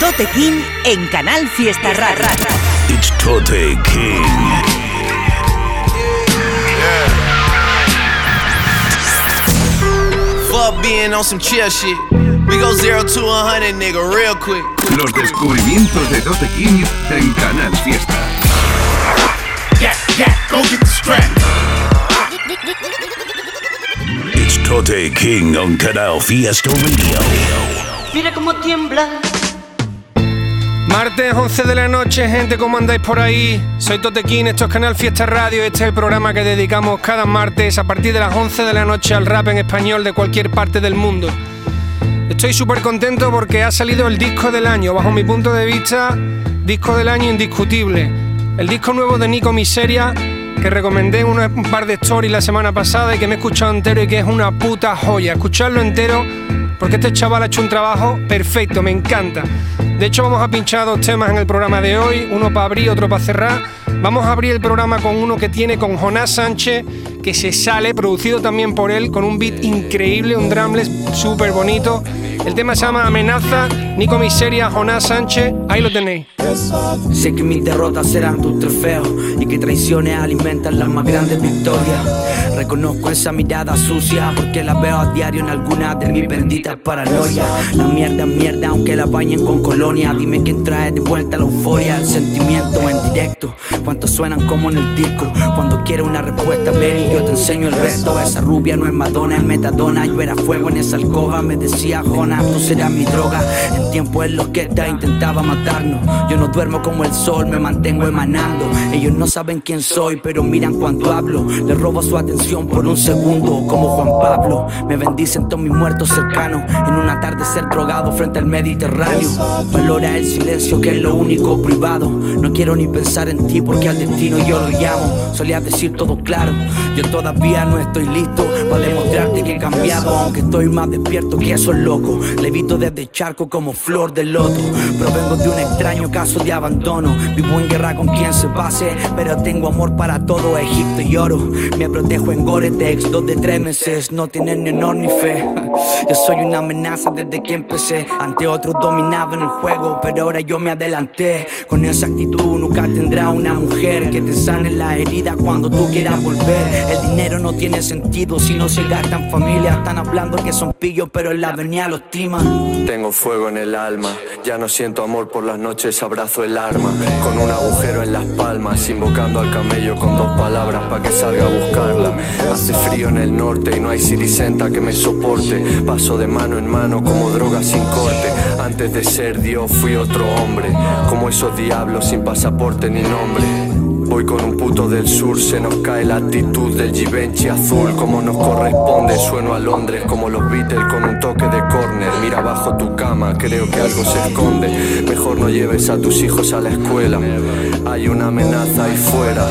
Tote King en Canal Fiesta Rara. It's Tote King. Fuck being on some chill shit. We go zero to a hundred, nigga, real quick. Los descubrimientos de Tote King en Canal Fiesta. Yeah, yeah, go get the strap. Tote King on Canal Fiesta Radio. Mira cómo tiembla. Martes 11 de la noche, gente, ¿cómo andáis por ahí? Soy Totequín, esto es Canal Fiesta Radio, este es el programa que dedicamos cada martes a partir de las 11 de la noche al rap en español de cualquier parte del mundo. Estoy súper contento porque ha salido el disco del año, bajo mi punto de vista, disco del año indiscutible. El disco nuevo de Nico Miseria, que recomendé en un par de stories la semana pasada y que me he escuchado entero y que es una puta joya. Escucharlo entero porque este chaval ha hecho un trabajo perfecto, me encanta. De hecho, vamos a pinchar dos temas en el programa de hoy, uno para abrir, otro para cerrar. Vamos a abrir el programa con uno que tiene con Jonás Sánchez, que se sale, producido también por él, con un beat increíble, un drumless súper bonito. El tema se llama Amenaza, Nico Miseria, Jonás Sánchez, ahí lo tenéis. Sé que mis derrotas serán tus trofeos y que traiciones alimentan las más grandes victorias. Reconozco esa mirada sucia porque la veo a diario en algunas de mis benditas paranoias. La mierda es mierda aunque la bañen con colonia. Dime quién trae de vuelta la euforia, el sentimiento en directo. Cuántos suenan como en el disco. Cuando quiero una respuesta, ven y yo te enseño el resto. Esa rubia no es Madonna, es metadona. Yo era fuego en esa alcoba, me decía Jona, tú serás mi droga. Tiempo en los que te intentaba matarnos. Yo no duermo como el sol, me mantengo emanando. Ellos no saben quién soy, pero miran cuando hablo. Les robo su atención por un segundo, como Juan Pablo. Me bendicen todos mis muertos cercanos. En un atardecer drogado frente al Mediterráneo. Valora el silencio, que es lo único privado. No quiero ni pensar en ti porque al destino yo lo llamo. Solía decir todo claro. Yo todavía no estoy listo para demostrarte que he cambiado. Aunque estoy más despierto que esos locos. Levito desde charco como flor de loto. Provengo de un extraño caso de abandono. Vivo en guerra con quien se pase, pero tengo amor para todo Egipto y oro. Me protejo en Goretex, dos de tres meses, no tienen ni honor ni fe. Yo soy una amenaza desde que empecé. Ante otros dominaba en el juego, pero ahora yo me adelanté. Con esa actitud nunca tendrá una mujer que te sane la herida cuando tú quieras volver. El dinero no tiene sentido si no se gasta en familia. Están hablando que son pillos, pero en la avenida los timan. Tengo fuego en el ya no siento amor por las noches, abrazo el arma. Con un agujero en las palmas, invocando al camello con dos palabras para que salga a buscarla. Hace frío en el norte y no hay sirisenta que me soporte. Paso de mano en mano como droga sin corte. Antes de ser Dios fui otro hombre, como esos diablos sin pasaporte ni nombre. Voy con un puto del sur, se nos cae la actitud del Givenchy azul como nos corresponde. Sueno a Londres como los Beatles con un toque de corner. Mira bajo tu cama, creo que algo se esconde. Mejor no lleves a tus hijos a la escuela. Hay una amenaza ahí fuera,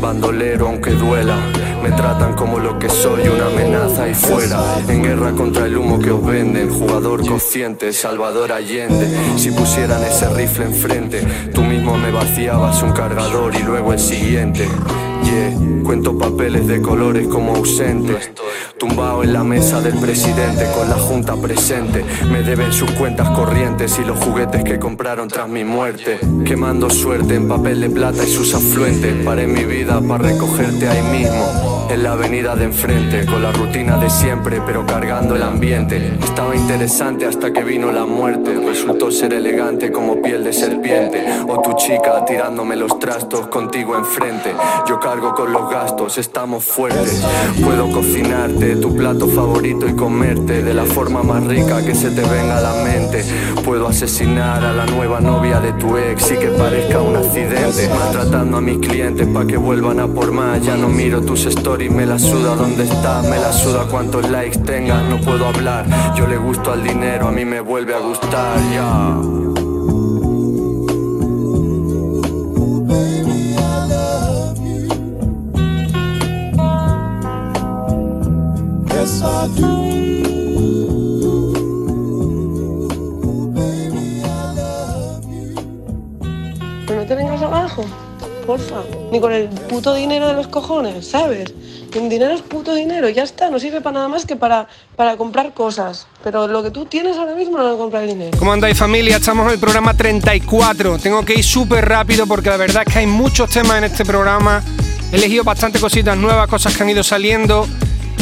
bandolero aunque duela. Me tratan como lo que soy, una amenaza ahí fuera. En guerra contra el humo que os venden, jugador consciente, Salvador Allende. Si pusieran ese rifle enfrente, tú mismo me vaciabas un cargador y luego el siguiente. Cuento papeles de colores como ausentes. Tumbado en la mesa del presidente con la junta presente. Me deben sus cuentas corrientes y los juguetes que compraron tras mi muerte. Quemando suerte en papel de plata y sus afluentes. Paré mi vida para recogerte ahí mismo. En la avenida de enfrente, con la rutina de siempre, pero cargando el ambiente. Estaba interesante hasta que vino la muerte. Resultó ser elegante como piel de serpiente. O tu chica tirándome los trastos contigo enfrente. Yo cargo con los gastos, estamos fuertes. Puedo cocinarte tu plato favorito y comerte de la forma más rica que se te venga a la mente. Puedo asesinar a la nueva novia de tu ex y que parezca un accidente. Maltratando a mis clientes pa' que vuelvan a por más. Ya no miro tus stories, me la suda dónde estás, me la suda cuántos likes tengas. No puedo hablar, yo le gusto al dinero, a mí me vuelve a gustar, ya. Pero no te vengas abajo. porfa. Ni con el puto dinero de los cojones, ¿sabes? El dinero es puto dinero, ya está, no sirve para nada más que para, para comprar cosas. Pero lo que tú tienes ahora mismo no lo compra el dinero. ¿Cómo andáis familia? Estamos en el programa 34. Tengo que ir súper rápido porque la verdad es que hay muchos temas en este programa. He elegido bastante cositas nuevas, cosas que han ido saliendo.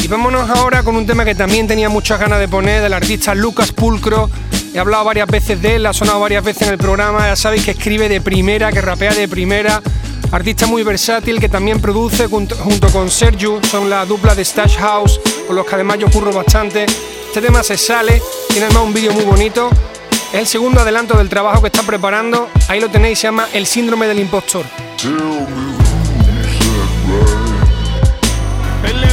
Y vámonos ahora con un tema que también tenía muchas ganas de poner, del artista Lucas Pulcro. He hablado varias veces de él, ha sonado varias veces en el programa. Ya sabéis que escribe de primera, que rapea de primera. Artista muy versátil que también produce junto, con Sergio, son la dupla de Stash House, con los que además yo curro bastante. Este tema se sale, tiene además un vídeo muy bonito. Es el segundo adelanto del trabajo que está preparando. Ahí lo tenéis, se llama El síndrome del impostor. El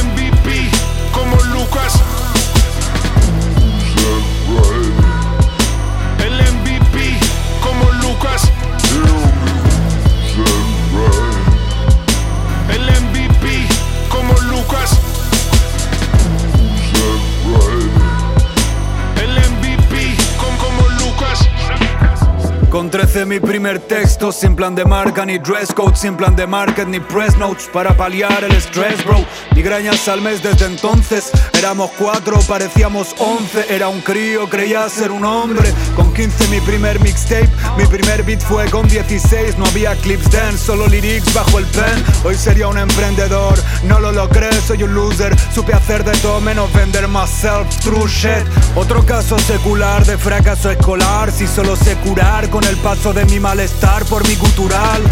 13 mi primer texto, sin plan de marca ni dress code, sin plan de market ni press notes para paliar el stress, bro. Migrañas al mes desde entonces, éramos cuatro, parecíamos once, era un crío, creía ser un hombre. Con 15 mi primer mixtape, mi primer beat fue con 16, no había clips dance, solo lyrics bajo el pen. Hoy sería un emprendedor, no lo logré, soy un loser, supe hacer de todo menos vender myself, true shit. Otro caso secular de fracaso escolar, si solo sé curar con el paso de mi malestar por mi gutural.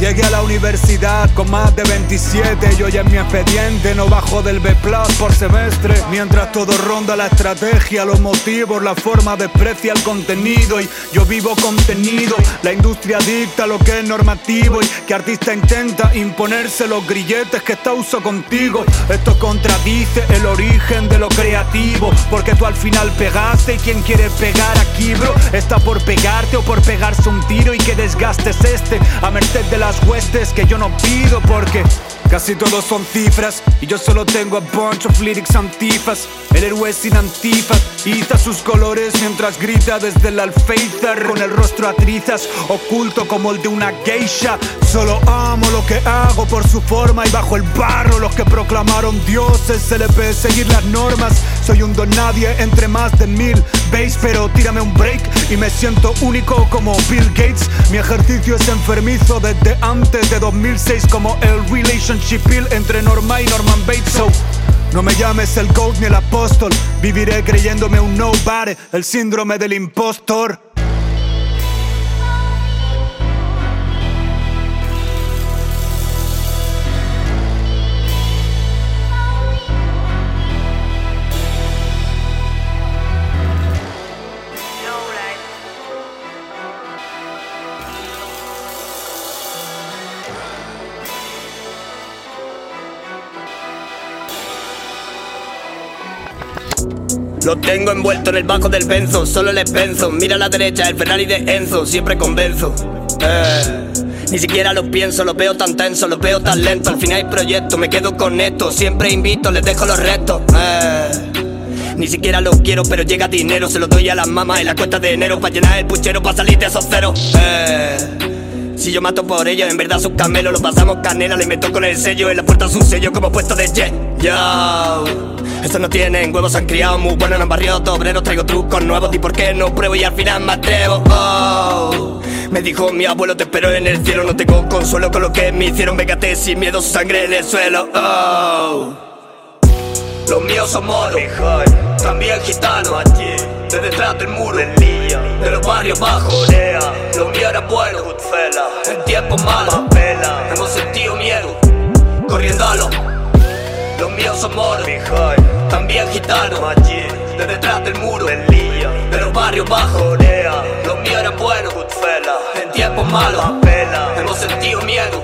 Llegué a la universidad con más de 27 y hoy en mi expediente no bajo del B por semestre. Mientras todo ronda la estrategia, los motivos, la forma desprecia el contenido y yo vivo contenido. La industria dicta lo que es normativo y que artista intenta imponerse los grilletes que está uso contigo. Esto contradice el origen de lo creativo, porque tú al final pegaste y quien quiere pegar aquí, bro, está por pegarte o por pegarse un tiro y que desgastes este a merced de huestes que yo no pido porque casi todos son cifras y yo solo tengo a bunch of lyrics antifas. El héroe sin antifas iza sus colores mientras grita desde el alféizar con el rostro a trizas, oculto como el de una geisha. Solo amo lo que hago por su forma y bajo el barro los que proclamaron dioses se les ve seguir las normas. Soy un don nadie entre más de mil veis, pero tírame un break y me siento único como Bill Gates. Mi ejercicio es enfermizo desde antes de 2006 como el relationship pill entre Norma y Norman Bates. So, no me llames el GOAT ni el apóstol, viviré creyéndome un nobody, el síndrome del impostor. Lo tengo envuelto en el bajo del benzo, solo les penso. Mira a la derecha, el Ferrari de Enzo, siempre convenzo. Eh, ni siquiera lo pienso, lo veo tan tenso, lo veo tan lento. Al final hay proyecto, me quedo con esto. Siempre invito, les dejo los restos. Eh, ni siquiera lo quiero, pero llega dinero. Se lo doy a las mamás en la cuenta de enero. Para llenar el puchero, para salir de esos ceros. Eh, si yo mato por ellos, en verdad sus camelos los pasamos canela. Le meto con el sello en la puerta su sello como puesto de jet. Yo. Estos no tienen huevos, han criado muy buenos, han barriado obreros. Traigo trucos nuevos, y por qué no pruebo y al final me atrevo. Oh. Me dijo mi abuelo, te espero en el cielo. No tengo consuelo con lo que me hicieron. Végate sin miedo, sangre en el suelo. Oh. Los míos son moros, también gitanos. De detrás del muro, de los barrios bajos. Los míos eran buenos, en tiempos malos. Hemos sentido miedo, corriendo a los. Los míos son moros, también gitanos. De detrás del muro, de los barrios bajos. Los míos eran buenos, en tiempos malos. Hemos sentido miedo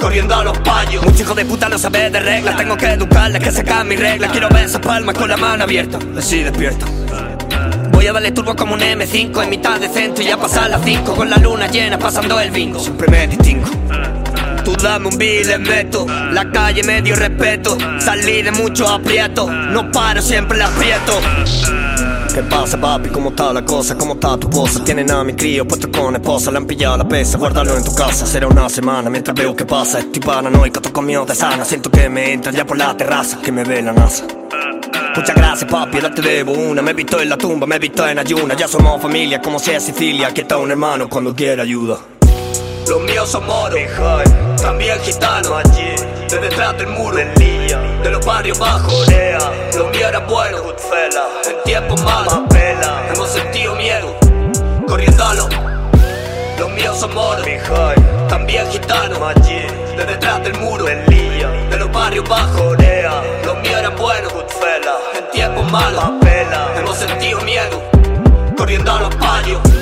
corriendo a los payos. Mucho hijo de puta no sabe de reglas. Tengo que educarles que secan mis reglas. Quiero ver esas palmas con la mano abierta. Así despierto. Voy a darle turbo como un M5 en mitad de centro y ya pasar las 5 con la luna llena pasando el bingo. Siempre me distingo. Tú dame un bill, les meto. La calle me dio respeto. Salí de mucho aprieto. No paro, siempre la aprieto. ¿Qué pasa, papi? ¿Cómo está la cosa? ¿Cómo está tu posa? Tienen a mi crío puesto con esposa, le han pillado la pesa, guárdalo en tu casa. Será una semana mientras veo qué pasa. Estoy paranoico, toco mío de sana. Siento que me entran ya por la terraza, que me ve la NASA. Muchas gracias, papi, ahora te debo una. Me he visto en la tumba, me he visto en ayuna. Ya somos familia, como sea Sicilia. Aquí está un hermano cuando quiera ayuda. Son moros, también gitanos allí, de detrás del muro, de los barrios bajos, los míos eran buenos, en tiempos malos, hemos sentido miedo, corriendo a los, los míos son moros, también gitanos allí, de detrás del muro, de los barrios bajos, los míos eran buenos, en tiempos malos, hemos sentido miedo, corriendo a los barrios.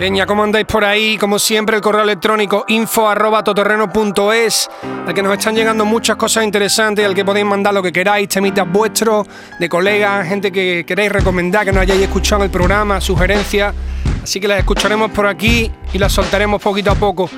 Peña, ¿cómo andáis por ahí? Como siempre, el correo electrónico info arroba toterreno.es, al que nos están llegando muchas cosas interesantes, al que podéis mandar lo que queráis, temitas vuestros, de colegas, gente que queréis recomendar, que no hayáis escuchado el programa, sugerencias. Así que las escucharemos por aquí y las soltaremos poquito a poco.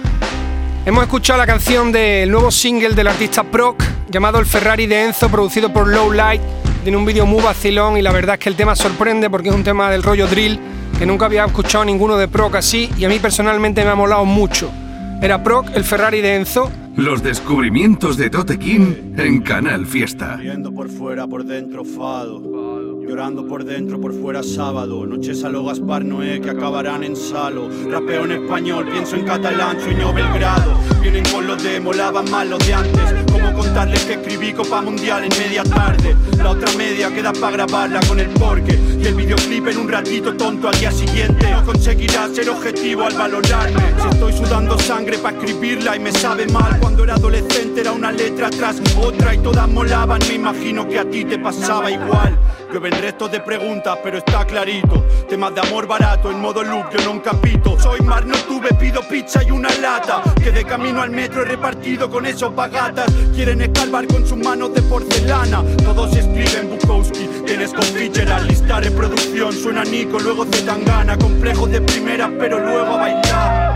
Hemos escuchado la canción del nuevo single del artista Proc, llamado El Ferrari de Enzo, producido por Low Light. Tiene un vídeo muy vacilón y la verdad es que el tema sorprende porque es un tema del rollo drill que nunca había escuchado ninguno de Proc así y a mí personalmente me ha molado mucho. Era Proc, el Ferrari de Enzo. Los descubrimientos de Tote King en Canal Fiesta. por fuera, por dentro, fado. Llorando por dentro, por fuera sábado. Noches a lo Gaspar Noé que acabarán en salo. Rapeo en español, pienso en catalán, sueño Belgrado. Vienen con los de molaban mal los de antes. Como contarles que escribí Copa Mundial en media tarde. La otra media queda para grabarla con el porque. Y el videoclip en un ratito tonto al día siguiente. No conseguirás ser objetivo al valorarme. Si estoy sudando sangre para escribirla y me sabe mal. Cuando era adolescente era una letra tras otra y todas molaban. Me imagino que a ti te pasaba igual. Llueven restos de preguntas, pero está clarito. Temas de amor barato, en modo loop, yo no capito. Soy mar, no tuve, pido pizza y una lata. Que de camino al metro he repartido con esos bagatas. Quieren escalvar con sus manos de porcelana. Todos escriben Bukowski, tienes con Fitzgerald, lista reproducción. Suena Nico, luego Zetangana. Complejos de primera, pero luego a bailar.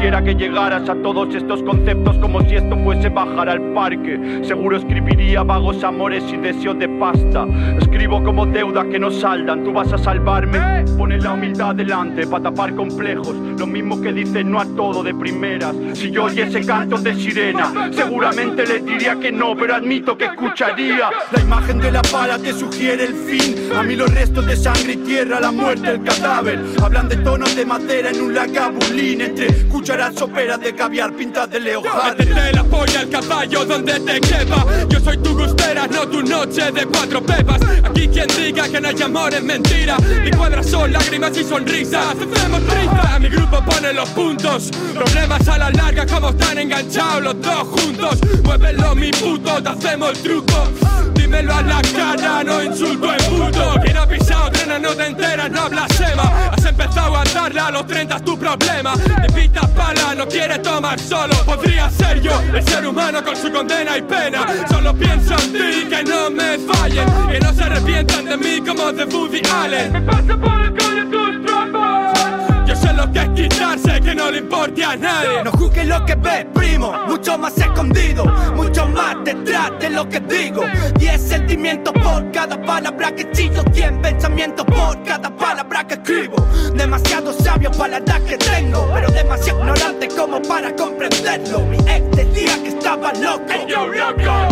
Quisiera que llegaras a todos estos conceptos como si esto fuese bajar al parque. Seguro escribiría vagos amores y deseos de pasta. Escribo como deuda que no saldan, tú vas a salvarme. Pone la humildad delante para tapar complejos. Lo mismo que dicen no a todo de primeras. Si yo oyese cantos de sirena, seguramente le diría que no, pero admito que escucharía. La imagen de la pala te sugiere el fin. A mí los restos de sangre y tierra, la muerte, el cadáver. Hablan de tonos de madera en un lagabulín entre cucharas soperas de caviar pintas de Leo Métete la polla al caballo donde te quepa Yo soy tu gustera, no tu noche de cuatro pepas Aquí quien diga que no hay amor es mentira. Mi cuadra son lágrimas y sonrisas. Hacemos prisa, mi grupo pone los puntos. Problemas a la larga como están enganchados los dos juntos. Muévelo mi puto, te hacemos el truco Dímelo a la cara, no insulto el puto. Quien ha pisado trenes no te enteras, no blasfema Has empezado a darle a los 30 tu problema. Te pala, no quiere tomar solo. Podría ser yo, el ser humano con su condena y pena. Solo pienso en ti, que no me fallen. Que no se arrepientan de mí como de Woody Allen. Me pasa por el de tus tropas yo sé lo que es quitarse, que no le importe a nadie. No juzgues lo que ves, primo, mucho más escondido, mucho más detrás de lo que digo. Diez sentimientos por cada palabra que chillo, cien pensamientos por cada palabra que escribo. Demasiado sabio para la edad que tengo, pero demasiado ignorante como para comprenderlo. Mi ex decía que estaba loco,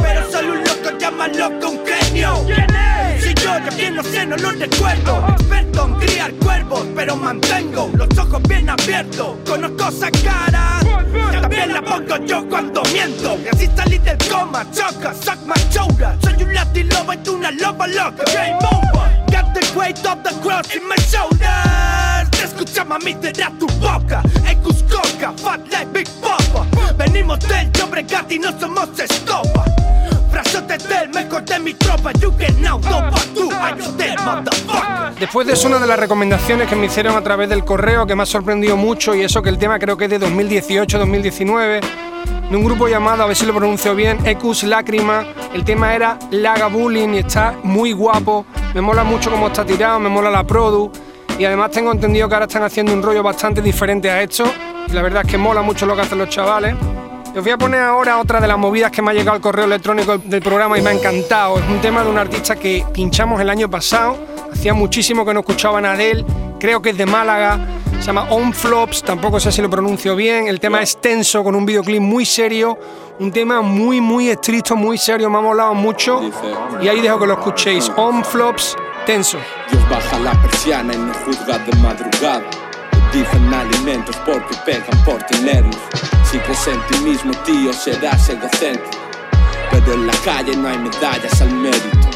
pero solo un loco llama loco un genio. Si yo ya bien no sé, no lo recuerdo. Experto en criar cuervos, pero mantengo los Conozco esa cara, también la pongo yo cuando miento. Y así salí del coma, choca, suck my. Soy un latin loba y tú una loba loca. Game over, got the weight of the cross in my shoulders. Te escucha mami, da tu boca. Ecus coca, fat like Big Papa. Venimos del Llobregat y no somos Después de eso, una de las recomendaciones que me hicieron a través del correo que me ha sorprendido mucho y eso que el tema creo que es de 2018-2019 de un grupo llamado, a ver si lo pronuncio bien, Ecus Lágrima. El tema era Laga Bullying y está muy guapo. Me mola mucho cómo está tirado, me mola la produ. Y además tengo entendido que ahora están haciendo un rollo bastante diferente a esto. Y la verdad es que mola mucho lo que hacen los chavales. Os voy a poner ahora otra de las movidas que me ha llegado al correo electrónico del programa y me ha encantado. Es un tema de un artista que pinchamos el año pasado. Hacía muchísimo que no escuchaban a él. Creo que es de Málaga. Se llama On Flops. Tampoco sé si lo pronuncio bien. El tema es tenso, con un videoclip muy serio. Un tema muy, muy estricto, muy serio. Me ha molado mucho. Y ahí dejo que lo escuchéis. On Flops, tenso. Dios baja la persiana y no juzga de madrugada. Dicen alimentos porque pegan por tenerlos. Si crees en ti mismo, tío, serás egocéntrico. Pero en la calle no hay medallas al mérito.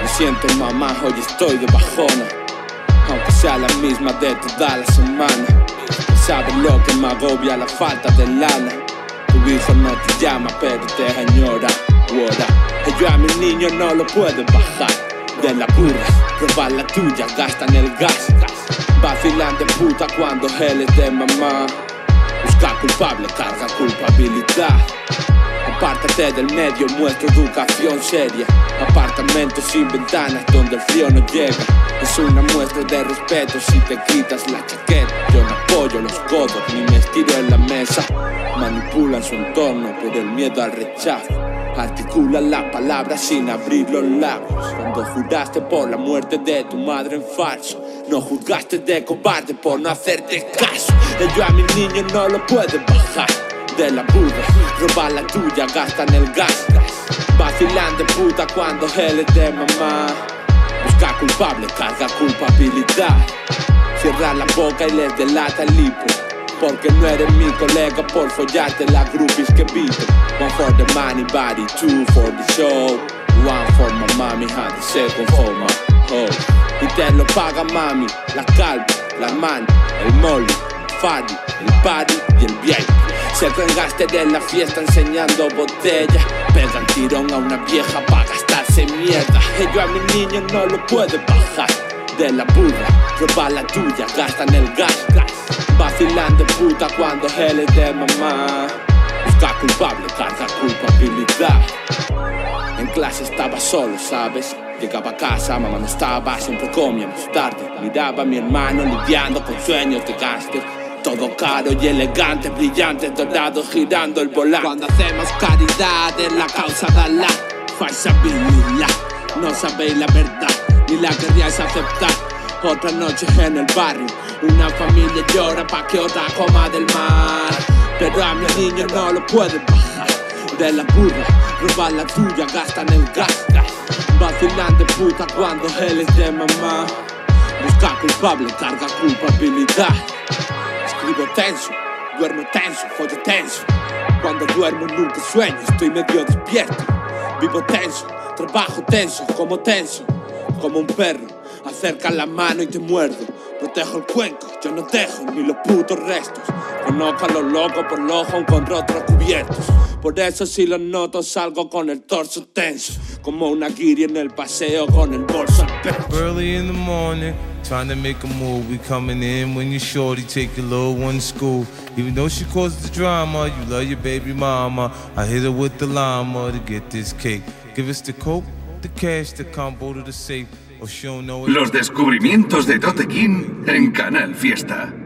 Lo siento, mamá, hoy estoy de bajona. Aunque sea la misma de toda la semana. Sabes lo que me agobia la falta de lana. Tu hijo no te llama, pero te añora. Wora. Y yo a mi niño no lo puedo bajar. De la burra, robar la tuya, gastan el gas. Vacilan de puta cuando él es de mamá. Busca culpable, carga culpabilidad. Apártate del medio, muestra educación seria. Apartamentos sin ventanas donde el frío no llega. Es una muestra de respeto si te quitas la chaqueta. Yo no apoyo los codos ni me estiro en la mesa. Manipulan su entorno por el miedo al rechazo. Articulan la palabra sin abrir los labios. Cuando juraste por la muerte de tu madre en falso. No juzgaste de cobarde por no hacerte caso. Y yo a mi niño no lo puede bajar de la burra. Robar la tuya, gastan el gas. Vacilan de puta cuando él es de mamá. Busca culpable, carga culpabilidad. Cierra la boca y les delata el hipo. Porque no eres mi colega por follarte las groupies que invito. One for the money, body, two for the show. One for my mommy, and the second for my. Y te lo paga mami, la calva, la man, el molly, Fadi, el party y el VIP. Se vengaste de la fiesta enseñando botella. Pegan tirón a una vieja para gastarse mierda. Ello a mi niño no lo puede bajar. De la burra, robar la tuya, gastan el gas. Vacilan de puta cuando él es de mamá. Busca culpable, carga culpabilidad. En clase estaba solo, ¿sabes? Llegaba a casa, mamá no estaba, siempre comíamos tarde. Miraba a mi hermano lidiando con sueños de gángster. Todo caro y elegante, brillante, dorado, girando el volante. Cuando hacemos caridad en la causa de la falsabilidad. No sabéis la verdad, ni la queríais aceptar. Otra noche en el barrio, una familia llora pa' que otra coma del mar. Pero a mi niño no lo puede bajar. De la burra, robar la tuya, gastan el gas. Vacilan de puta cuando él es de mamá. Busca culpable, carga culpabilidad. Escribo tenso, duermo tenso, follo tenso. Cuando duermo nunca sueño, estoy medio despierto. Vivo tenso, trabajo tenso, como tenso, como un perro. Acerca la mano y te muerdo. Protejo el cuenco, yo no dejo ni los putos restos. Conozco a los locos por los ojo con rostros cubiertos. Por eso si lo noto salgo con el torso tenso. Como una guiri en el paseo con el bolso al pecho. Early in the morning, trying to make a move. We coming in when you shorty take your little one to school. Even though she causes the drama, you love your baby mama. I hit her with the llama to get this cake. Give us the coke, the cash, the combo to the safe. Los descubrimientos de Tote King en Canal Fiesta.